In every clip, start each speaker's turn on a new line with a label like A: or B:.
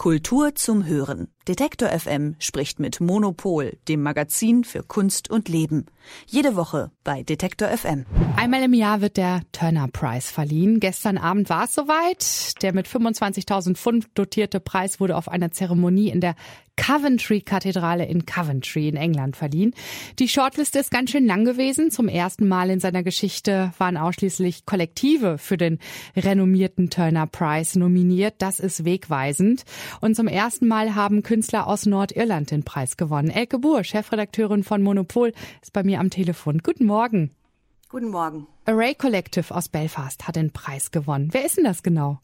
A: Kultur zum Hören. Detektor FM spricht mit Monopol, dem Magazin für Kunst und Leben. Jede Woche bei Detektor FM.
B: Einmal im Jahr wird der Turner Prize verliehen. Gestern Abend war es soweit. Der mit 25.000 Pfund dotierte Preis wurde auf einer Zeremonie in der Coventry-Kathedrale in Coventry in England verliehen. Die Shortliste ist ganz schön lang gewesen. Zum ersten Mal in seiner Geschichte waren ausschließlich Kollektive für den renommierten Turner Prize nominiert. Das ist wegweisend. Und zum ersten Mal haben Künstler aus Nordirland den Preis gewonnen. Elke Buhr, Chefredakteurin von Monopol, ist bei mir am Telefon. Guten Morgen.
C: Guten Morgen.
B: Array Collective aus Belfast hat den Preis gewonnen. Wer ist denn das genau?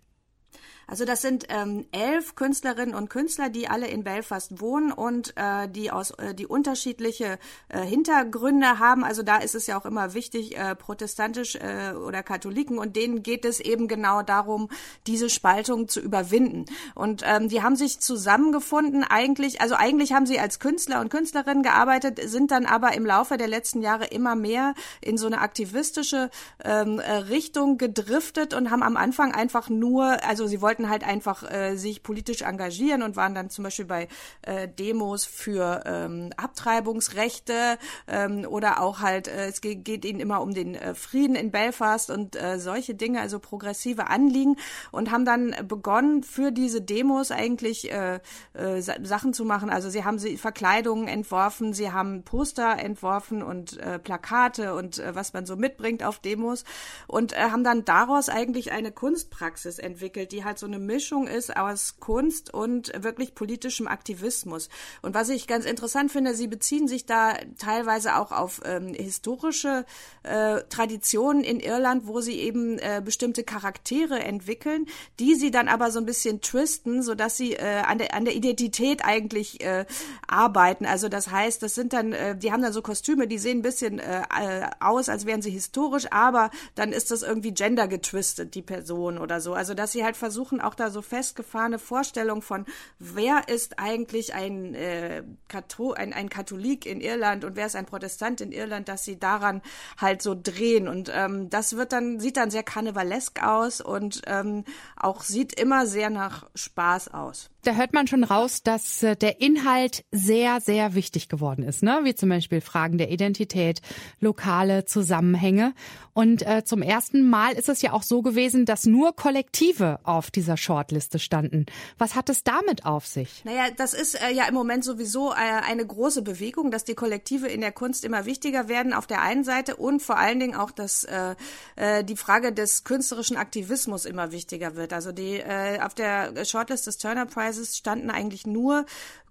C: Also das sind ähm, elf Künstlerinnen und Künstler, die alle in Belfast wohnen und äh, die aus äh, die unterschiedliche äh, Hintergründe haben. Also da ist es ja auch immer wichtig, äh, protestantisch äh, oder Katholiken und denen geht es eben genau darum, diese Spaltung zu überwinden. Und ähm, die haben sich zusammengefunden. Eigentlich, also eigentlich haben sie als Künstler und Künstlerinnen gearbeitet, sind dann aber im Laufe der letzten Jahre immer mehr in so eine aktivistische ähm, äh, Richtung gedriftet und haben am Anfang einfach nur, also sie wollten wollten halt einfach äh, sich politisch engagieren und waren dann zum Beispiel bei äh, Demos für ähm, Abtreibungsrechte ähm, oder auch halt, äh, es geht, geht ihnen immer um den äh, Frieden in Belfast und äh, solche Dinge, also progressive Anliegen und haben dann begonnen für diese Demos eigentlich äh, äh, Sachen zu machen. Also sie haben sie Verkleidungen entworfen, sie haben Poster entworfen und äh, Plakate und äh, was man so mitbringt auf Demos und äh, haben dann daraus eigentlich eine Kunstpraxis entwickelt, die halt so eine Mischung ist aus Kunst und wirklich politischem Aktivismus. Und was ich ganz interessant finde, sie beziehen sich da teilweise auch auf ähm, historische äh, Traditionen in Irland, wo sie eben äh, bestimmte Charaktere entwickeln, die sie dann aber so ein bisschen twisten, so dass sie äh, an der an der Identität eigentlich äh, arbeiten. Also das heißt, das sind dann, äh, die haben dann so Kostüme, die sehen ein bisschen äh, äh aus, als wären sie historisch, aber dann ist das irgendwie gender getwistet, die Person oder so. Also dass sie halt versuchen versuchen auch da so festgefahrene Vorstellungen von, wer ist eigentlich ein, äh, Kathol ein, ein Katholik in Irland und wer ist ein Protestant in Irland, dass sie daran halt so drehen. Und ähm, das wird dann, sieht dann sehr karnevalesk aus und ähm, auch sieht immer sehr nach Spaß aus
B: da hört man schon raus, dass äh, der Inhalt sehr, sehr wichtig geworden ist, ne? Wie zum Beispiel Fragen der Identität, lokale Zusammenhänge. Und äh, zum ersten Mal ist es ja auch so gewesen, dass nur Kollektive auf dieser Shortliste standen. Was hat es damit auf sich?
C: Naja, das ist äh, ja im Moment sowieso äh, eine große Bewegung, dass die Kollektive in der Kunst immer wichtiger werden auf der einen Seite und vor allen Dingen auch, dass äh, äh, die Frage des künstlerischen Aktivismus immer wichtiger wird. Also die äh, auf der Shortlist des Turner Prize Preises standen eigentlich nur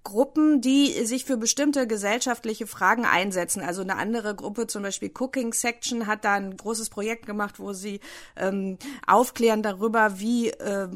C: Gruppen, die sich für bestimmte gesellschaftliche Fragen einsetzen. Also eine andere Gruppe, zum Beispiel Cooking Section, hat da ein großes Projekt gemacht, wo sie ähm, aufklären darüber, wie äh,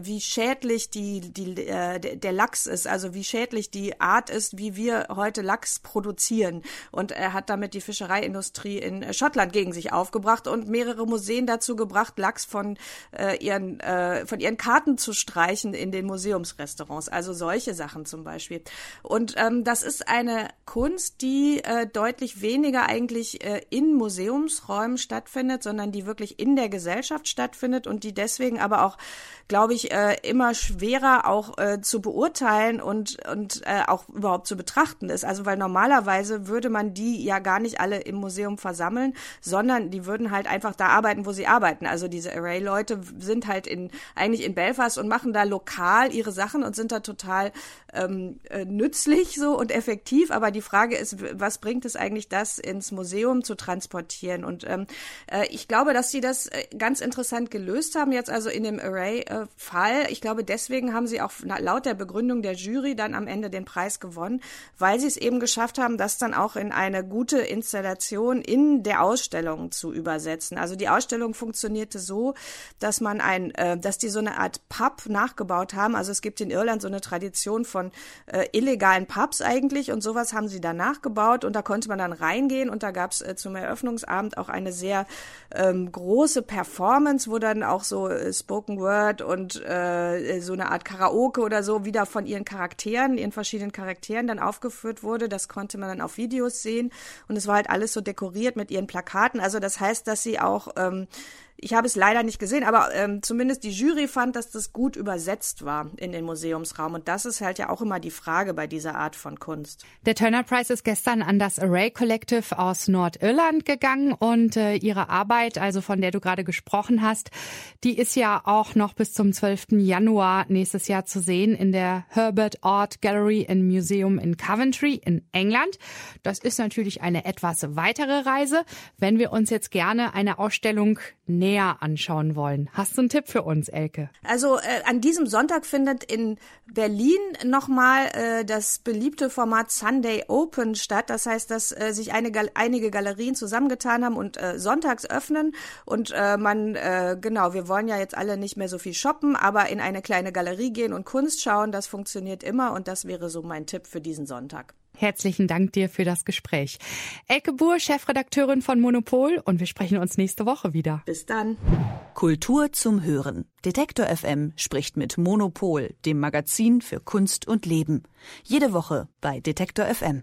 C: wie schädlich die die äh, der Lachs ist, also wie schädlich die Art ist, wie wir heute Lachs produzieren. Und er hat damit die Fischereiindustrie in Schottland gegen sich aufgebracht und mehrere Museen dazu gebracht, Lachs von äh, ihren äh, von ihren Karten zu streichen in den Museumsrestaurants. Also solche Sachen zum Beispiel. Beispiel. Und ähm, das ist eine Kunst, die äh, deutlich weniger eigentlich äh, in Museumsräumen stattfindet, sondern die wirklich in der Gesellschaft stattfindet und die deswegen aber auch, glaube ich, äh, immer schwerer auch äh, zu beurteilen und, und äh, auch überhaupt zu betrachten ist. Also weil normalerweise würde man die ja gar nicht alle im Museum versammeln, sondern die würden halt einfach da arbeiten, wo sie arbeiten. Also diese Array-Leute sind halt in eigentlich in Belfast und machen da lokal ihre Sachen und sind da total ähm, äh, nützlich so und effektiv, aber die Frage ist, was bringt es eigentlich, das ins Museum zu transportieren? Und ähm, äh, ich glaube, dass sie das äh, ganz interessant gelöst haben, jetzt also in dem Array-Fall. Ich glaube, deswegen haben sie auch laut der Begründung der Jury dann am Ende den Preis gewonnen, weil sie es eben geschafft haben, das dann auch in eine gute Installation in der Ausstellung zu übersetzen. Also die Ausstellung funktionierte so, dass man ein, äh, dass die so eine Art Pub nachgebaut haben. Also es gibt in Irland so eine Tradition von äh, illegalen Pubs eigentlich und sowas haben sie dann nachgebaut und da konnte man dann reingehen und da gab es äh, zum Eröffnungsabend auch eine sehr ähm, große Performance, wo dann auch so äh, Spoken Word und äh, so eine Art Karaoke oder so wieder von ihren Charakteren, ihren verschiedenen Charakteren dann aufgeführt wurde. Das konnte man dann auf Videos sehen und es war halt alles so dekoriert mit ihren Plakaten. Also das heißt, dass sie auch ähm, ich habe es leider nicht gesehen, aber ähm, zumindest die Jury fand, dass das gut übersetzt war in den Museumsraum. Und das ist halt ja auch immer die Frage bei dieser Art von Kunst.
B: Der Turner Prize ist gestern an das Array Collective aus Nordirland gegangen und äh, ihre Arbeit, also von der du gerade gesprochen hast, die ist ja auch noch bis zum 12. Januar nächstes Jahr zu sehen in der Herbert Art Gallery and Museum in Coventry in England. Das ist natürlich eine etwas weitere Reise. Wenn wir uns jetzt gerne eine Ausstellung näher näher anschauen wollen. Hast du einen Tipp für uns, Elke?
C: Also äh, an diesem Sonntag findet in Berlin nochmal äh, das beliebte Format Sunday Open statt. Das heißt, dass äh, sich eine, einige Galerien zusammengetan haben und äh, sonntags öffnen. Und äh, man, äh, genau, wir wollen ja jetzt alle nicht mehr so viel shoppen, aber in eine kleine Galerie gehen und Kunst schauen, das funktioniert immer. Und das wäre so mein Tipp für diesen Sonntag.
B: Herzlichen Dank dir für das Gespräch. Elke Buhr, Chefredakteurin von Monopol und wir sprechen uns nächste Woche wieder.
C: Bis dann.
A: Kultur zum Hören. Detektor FM spricht mit Monopol, dem Magazin für Kunst und Leben. Jede Woche bei Detektor FM.